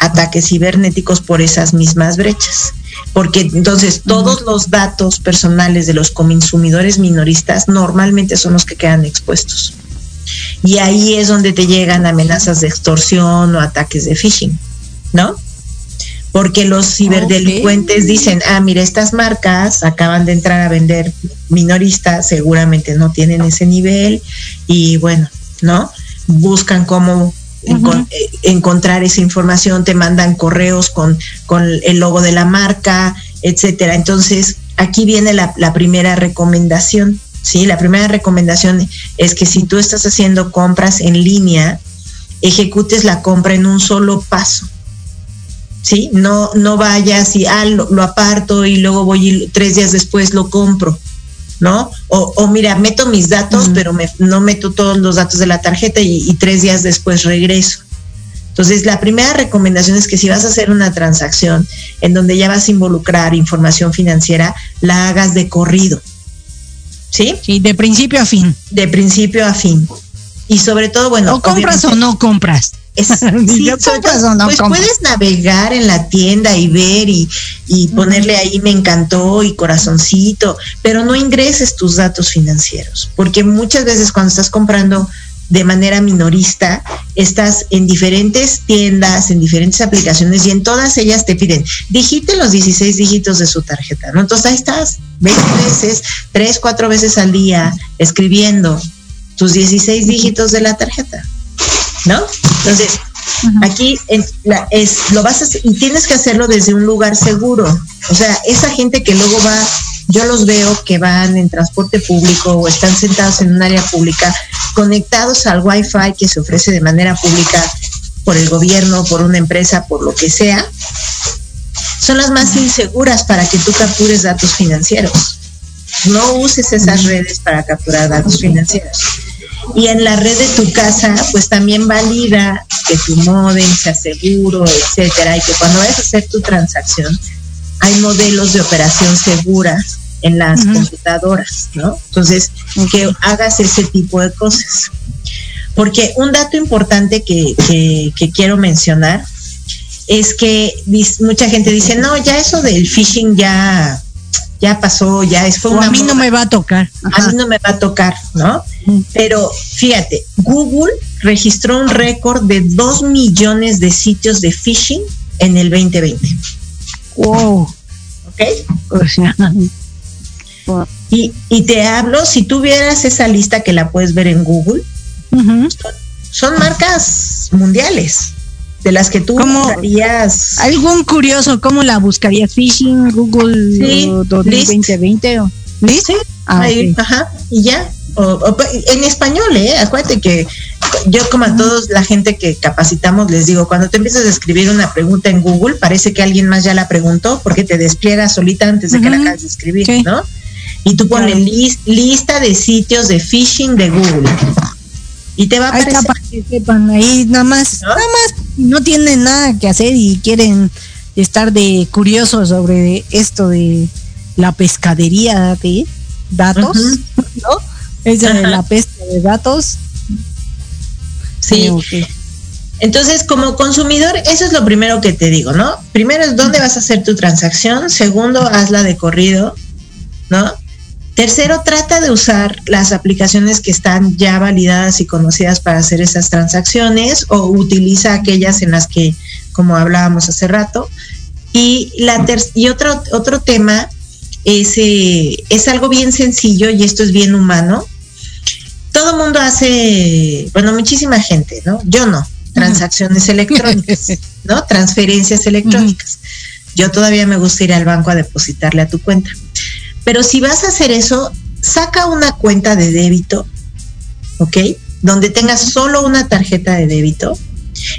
ataques cibernéticos por esas mismas brechas. Porque entonces todos los datos personales de los consumidores minoristas normalmente son los que quedan expuestos. Y ahí es donde te llegan amenazas de extorsión o ataques de phishing, ¿no? Porque los ciberdelincuentes dicen, ah, mira, estas marcas acaban de entrar a vender minoristas, seguramente no tienen ese nivel y bueno, ¿no? Buscan cómo eh, encontrar esa información, te mandan correos con, con el logo de la marca, etcétera. Entonces, aquí viene la, la primera recomendación. Sí, la primera recomendación es que si tú estás haciendo compras en línea, ejecutes la compra en un solo paso. ¿Sí? No, no vayas y ah, lo, lo aparto y luego voy y tres días después lo compro. ¿No? O, o mira, meto mis datos, pero me- no meto todos los datos de la tarjeta y, y tres días después regreso. Entonces, la primera recomendación es que si vas a hacer una transacción en donde ya vas a involucrar información financiera, la hagas de corrido. ¿Sí? Sí, de principio a fin. De principio a fin. Y sobre todo, bueno, o compras o no compras. Es, (laughs) ¿Ya sí, no pues puedes navegar en la tienda y ver y, y ponerle ahí me encantó y corazoncito, pero no ingreses tus datos financieros, porque muchas veces cuando estás comprando de manera minorista, estás en diferentes tiendas, en diferentes aplicaciones y en todas ellas te piden, digite los 16 dígitos de su tarjeta, ¿no? Entonces ahí estás 20 veces, 3, 4 veces al día escribiendo tus 16 dígitos de la tarjeta. ¿No? Entonces, aquí en la- es, lo vas a hacer, y tienes que hacerlo desde un lugar seguro. O sea, esa gente que luego va, yo los veo que van en transporte público o están sentados en un área pública, conectados al Wi-Fi que se ofrece de manera pública por el gobierno, por una empresa, por lo que sea, son las más inseguras para que tú captures datos financieros. No uses esas redes para capturar datos financieros. Y en la red de tu casa, pues también valida que tu modem sea seguro, etcétera, y que cuando vayas a hacer tu transacción, hay modelos de operación seguras en las computadoras, ¿no? Entonces, que hagas ese tipo de cosas. Porque un dato importante que, que, que quiero mencionar es que mucha gente dice, no, ya eso del phishing ya, ya pasó, ya es fue una a mí no me va a tocar. a mí no me va a tocar, ¿no? Mm. Pero fíjate, Google registró un récord de 2 millones de sitios de phishing en el 2020, Wow. ¿ok? Y, y te hablo, si tuvieras esa lista que la puedes ver en Google, son marcas mundiales, de las que tú ¿Cómo? usarías. ¿Algún curioso cómo la buscarías? ¿Phishing, Google Sí, o 2020 o ¿List? Sí, Ah, ahí, ajá, y ya. O- o- en español, ¿eh? Acuérdate que yo como a todos la gente que capacitamos les digo, cuando te empiezas a escribir una pregunta en Google, parece que alguien más ya la preguntó porque te despliega solita antes de que la Ujú. acabes de escribir, Sí. ¿no? Y tú pones Claro. lis- lista de sitios de phishing de Google. Y te va a aparecer. para que sepan, ahí nada más, ¿No? nada más no tienen nada que hacer y quieren estar de curiosos sobre esto de la pescadería de datos. (laughs) ¿no? Esa de la pesca de datos. Sí. Entonces, como consumidor, eso es lo primero que te digo, ¿no? Primero es dónde vas a hacer tu transacción. Segundo, hazla de corrido, ¿no? Tercero, trata de usar las aplicaciones que están ya validadas y conocidas para hacer esas transacciones o utiliza aquellas en las que, como hablábamos hace rato. Y, la ter- y otro, otro tema es, eh, es algo bien sencillo y esto es bien humano. Todo mundo hace, bueno, muchísima gente, ¿no? Yo no, transacciones electrónicas, (laughs) ¿no? Transferencias electrónicas. Yo todavía me gusta ir al banco a depositarle a tu cuenta. Pero si vas a hacer eso, saca una cuenta de débito, ¿ok? Donde tengas solo una tarjeta de débito,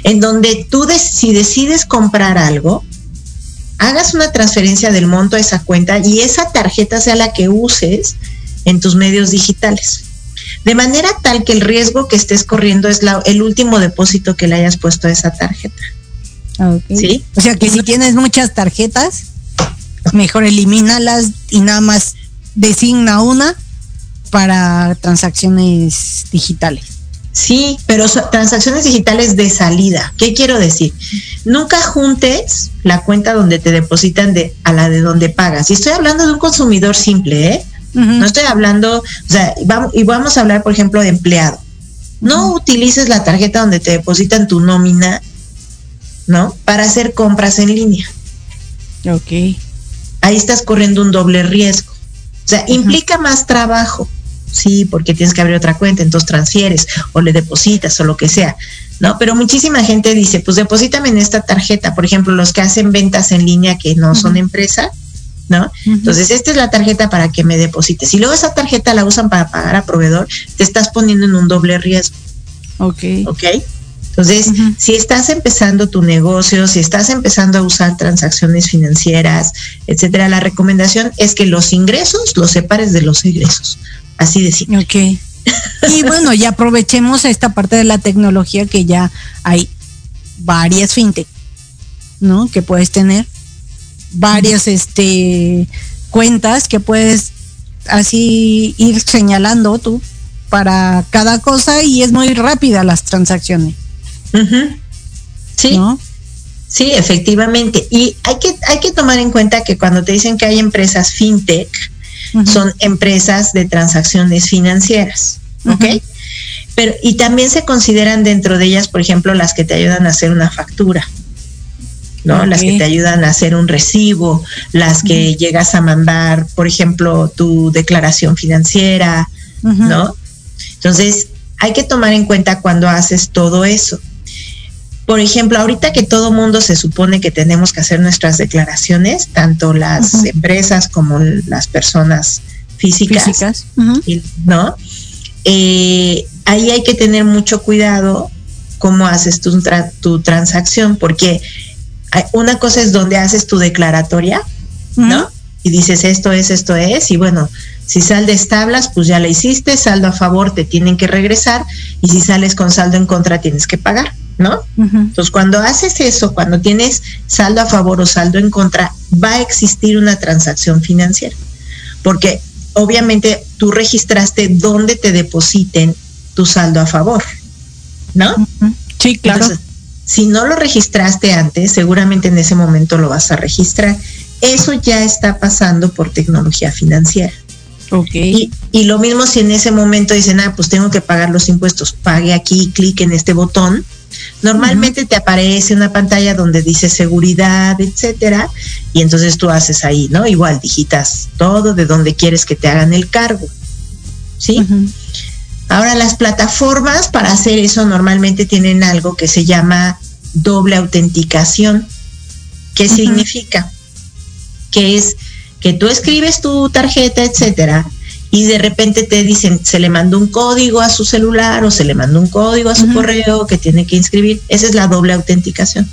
en donde tú, des- si decides comprar algo, hagas una transferencia del monto a esa cuenta y esa tarjeta sea la que uses en tus medios digitales. De manera tal que el riesgo que estés corriendo es la- el último depósito que le hayas puesto a esa tarjeta. Ah. Sí. O sea que si tienes muchas tarjetas, mejor elimínalas y nada más designa una para transacciones digitales. Sí, pero transacciones digitales de salida. ¿Qué quiero decir? Nunca juntes la cuenta donde te depositan de a la de donde pagas. Y estoy hablando de un consumidor simple, ¿eh? No estoy hablando, o sea, y vamos, y vamos a hablar, por ejemplo, de empleado. No utilices la tarjeta donde te depositan tu nómina, ¿no? Para hacer compras en línea. Ok. Ahí estás corriendo un doble riesgo. O sea, implica más trabajo. Sí, porque tienes que abrir otra cuenta, entonces transfieres o le depositas o lo que sea. ¿No? Pero muchísima gente dice, pues deposítame en esta tarjeta. Por ejemplo, los que hacen ventas en línea que no son empresa, ¿no? Entonces, esta es la tarjeta para que me deposites. Y luego esa tarjeta la usan para pagar a proveedor, te estás poniendo en un doble riesgo, Ok. ¿ok? Entonces, si estás empezando tu negocio, si estás empezando a usar transacciones financieras, etcétera, la recomendación es que los ingresos los separes de los egresos. Así de simple. Ok. Y bueno, ya aprovechemos esta parte de la tecnología que ya hay varias fintech, ¿no? Que puedes tener varias este cuentas que puedes así ir señalando tú para cada cosa y es muy rápida las transacciones, Sí, ¿no? sí, efectivamente. Y hay que, hay que tomar en cuenta que cuando te dicen que hay empresas fintech, son empresas de transacciones financieras, ¿ok? Pero, y también se consideran dentro de ellas, por ejemplo, las que te ayudan a hacer una factura, ¿no? Las que te ayudan a hacer un recibo, las que llegas a mandar, por ejemplo, tu declaración financiera. ¿no? Entonces, hay que tomar en cuenta cuando haces todo eso. Por ejemplo, ahorita que todo mundo se supone que tenemos que hacer nuestras declaraciones, tanto las empresas como las personas físicas, Físicas. Ujú. y- ¿no? Eh, ahí hay que tener mucho cuidado cómo haces tu, tra- tu transacción, porque una cosa es donde haces tu declaratoria, ¿no? Y dices esto es, esto es, y bueno, si saldes tablas, pues ya la hiciste, saldo a favor te tienen que regresar, y si sales con saldo en contra tienes que pagar, ¿no? Entonces, cuando haces eso, cuando tienes saldo a favor o saldo en contra, va a existir una transacción financiera. Porque obviamente tú registraste dónde te depositen tu saldo a favor, ¿no? Sí, claro. Entonces, si no lo registraste antes, seguramente en ese momento lo vas a registrar. eso ya está pasando por tecnología financiera. Ok. Y, y lo mismo si en ese momento dicen, ah, pues tengo que pagar los impuestos, pague aquí, clic en este botón. Normalmente te aparece una pantalla donde dice seguridad, etcétera, y entonces tú haces ahí, ¿no? Igual digitas todo de donde quieres que te hagan el cargo. ¿Sí? Ahora las plataformas para hacer eso normalmente tienen algo que se llama doble autenticación. ¿Qué significa? Que es que tú escribes tu tarjeta, etcétera, y de repente te dicen, se le mandó un código a su celular o se le mandó un código a su correo que tiene que inscribir. Esa es la doble autenticación.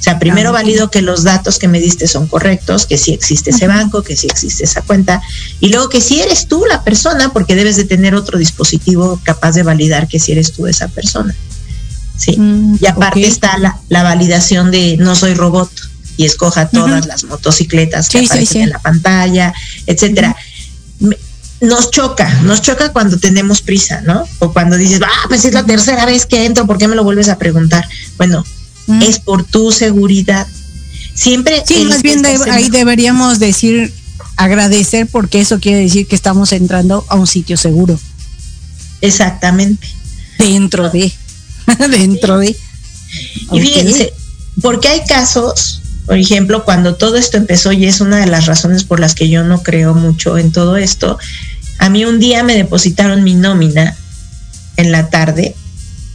O sea, primero Ah, ok. valido que los datos que me diste son correctos, que sí existe ese banco, que sí existe esa cuenta, y luego que si eres tú la persona, porque debes de tener otro dispositivo capaz de validar que si eres tú esa persona. Sí. Mm, Y aparte está la, la validación de no soy robot y escoja todas las motocicletas que Sí, sí, aparecen sí. en la pantalla, etcétera. Me- Nos choca, nos choca cuando tenemos prisa, ¿no? O cuando dices, ah, pues es la tercera vez que entro, ¿por qué me lo vuelves a preguntar? Bueno, Mm. es por tu seguridad. Siempre. Sí, más bien de- ahí deberíamos decir agradecer porque eso quiere decir que estamos entrando a un sitio seguro. Exactamente. Dentro de. (laughs) dentro de. Y fíjense, porque hay casos, por ejemplo, cuando todo esto empezó, y es una de las razones por las que yo no creo mucho en todo esto, a mí un día me depositaron mi nómina en la tarde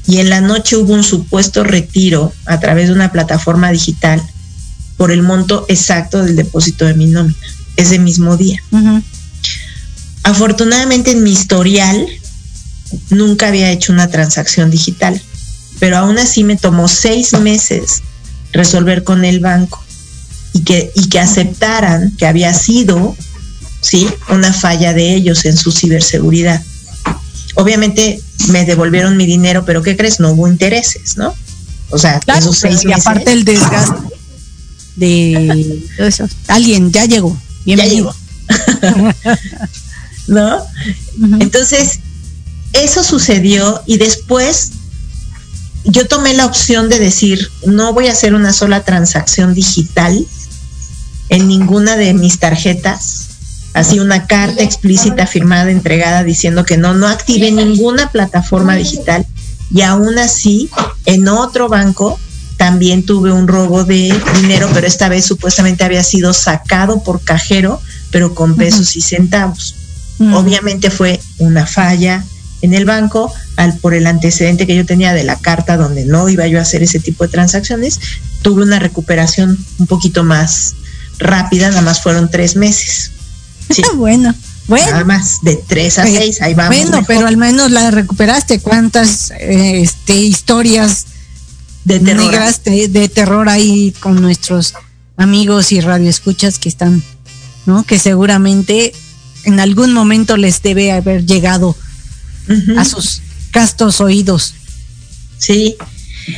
y en la noche hubo un supuesto retiro a través de una plataforma digital por el monto exacto del depósito de mi nómina, ese mismo día. Afortunadamente en mi historial nunca había hecho una transacción digital, pero aún así me tomó seis meses resolver con el banco y que, y que aceptaran que había sido sí una falla de ellos en su ciberseguridad. Obviamente me devolvieron mi dinero, pero ¿qué crees? No hubo intereses, ¿no? O sea, Claro, esos seis y meses aparte el desgaste de eso. Alguien ya llegó. ya Bienvenido. llegó. (laughs) ¿No? Entonces, eso sucedió y después yo tomé la opción de decir, no voy a hacer una sola transacción digital en ninguna de mis tarjetas. Así una carta explícita firmada, entregada, diciendo que no, no active ninguna plataforma digital. Y aún así, en otro banco también tuve un robo de dinero, pero esta vez supuestamente había sido sacado por cajero, pero con pesos y centavos. Obviamente fue una falla en el banco al por el antecedente que yo tenía de la carta donde no iba yo a hacer ese tipo de transacciones, tuve una recuperación un poquito más rápida, nada más fueron tres meses. (laughs) Sí, bueno, bueno. nada más de tres a seis, ahí vamos. Bueno, mejor. pero al menos la recuperaste. ¿Cuántas eh, este, historias de terror. negras de, de terror ahí con nuestros amigos y radioescuchas que están, ¿no? Que seguramente en algún momento les debe haber llegado A sus castos oídos. Sí.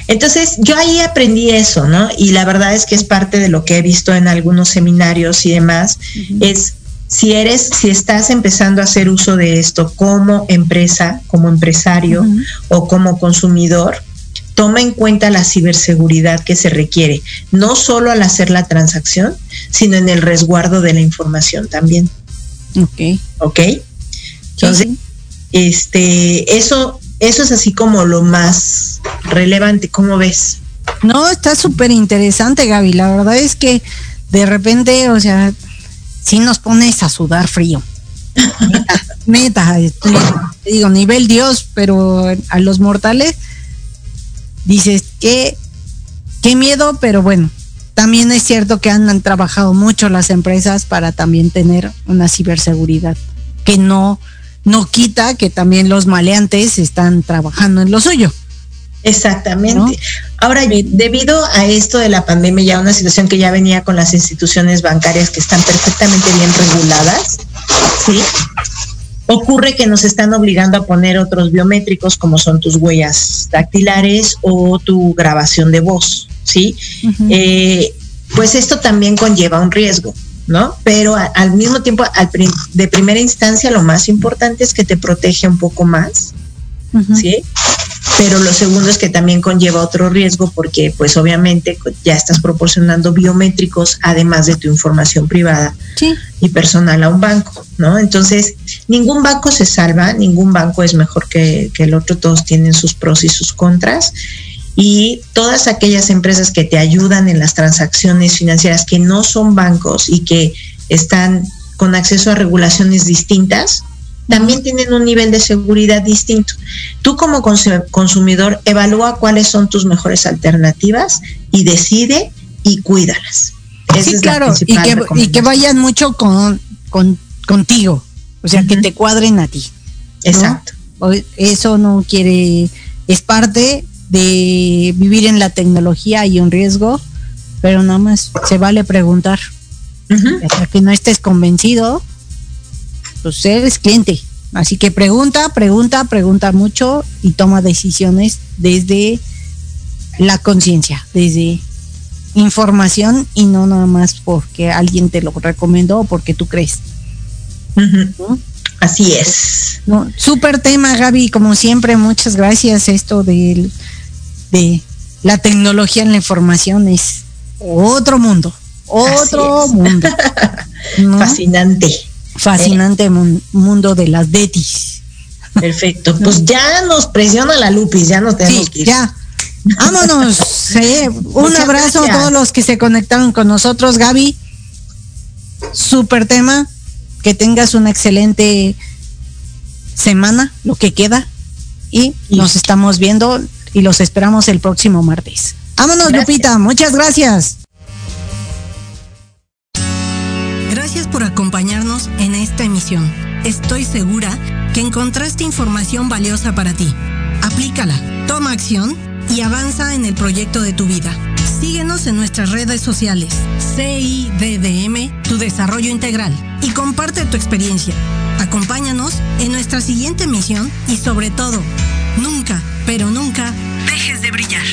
Entonces yo ahí aprendí eso, ¿no? Y la verdad es que es parte de lo que he visto en algunos seminarios y demás, es si eres, si estás empezando a hacer uso de esto como empresa, como empresario o como consumidor, toma en cuenta la ciberseguridad que se requiere, no solo al hacer la transacción, sino en el resguardo de la información también, Ok. ¿ok? Entonces. Este, eso, eso es así como lo más relevante, ¿cómo ves? No, está súper interesante, Gaby. La verdad es que de repente, o sea, sí nos pones a sudar frío. Neta, (laughs) este, te digo, nivel Dios, pero a los mortales dices que qué miedo, pero bueno, también es cierto que han trabajado mucho las empresas para también tener una ciberseguridad que no no quita que también los maleantes están trabajando en lo suyo. Exactamente. ¿No? Ahora, debido a esto de la pandemia, ya una situación que ya venía con las instituciones bancarias que están perfectamente bien reguladas, ¿sí? Ocurre que nos están obligando a poner otros biométricos como son tus huellas dactilares o tu grabación de voz, ¿sí? Eh, pues esto también conlleva un riesgo, ¿no? Pero a- al mismo tiempo, al prim- de primera instancia, lo más importante es que te protege un poco más. ¿sí? pero lo segundo es que también conlleva otro riesgo porque pues obviamente ya estás proporcionando biométricos además de tu información privada y personal a un banco, ¿no? Entonces, ningún banco se salva, ningún banco es mejor que, que el otro, todos tienen sus pros y sus contras y todas aquellas empresas que te ayudan en las transacciones financieras que no son bancos y que están con acceso a regulaciones distintas, también tienen un nivel de seguridad distinto. Tú como consumidor evalúa cuáles son tus mejores alternativas y decide y cuídalas. sí, claro, y que, y que, vayan mucho con, contigo, o sea, que te cuadren a ti. Exacto. Eso no quiere, es parte de vivir en la tecnología y un riesgo, pero nada más se vale preguntar. Hasta que no estés convencido, pues eres cliente. Así que pregunta, pregunta, pregunta mucho y toma decisiones desde la conciencia, desde información y no nada más porque alguien te lo recomendó o porque tú crees. Así es. No, súper tema, Gaby, como siempre, muchas gracias. Esto de, de la tecnología en la información es otro mundo, otro mundo. (laughs) Fascinante. Fascinante mundo de las detis. Perfecto. (laughs) Pues ya nos presiona la Lupis, ya nos tenemos que ir. Ya. Vámonos. (laughs) un abrazo a todos los que se conectaron con nosotros, Gaby. Super tema. Que tengas una excelente semana, lo que queda. Y, nos estamos viendo y los esperamos el próximo martes. Vámonos, Lupita. Muchas gracias. Gracias por acompañarnos en esta emisión. Estoy segura que encontraste información valiosa para ti. Aplícala, toma acción y avanza en el proyecto de tu vida. Síguenos en nuestras redes sociales, CIDDM, tu desarrollo integral, y comparte tu experiencia. Acompáñanos en nuestra siguiente emisión y sobre todo, nunca, pero nunca, dejes de brillar.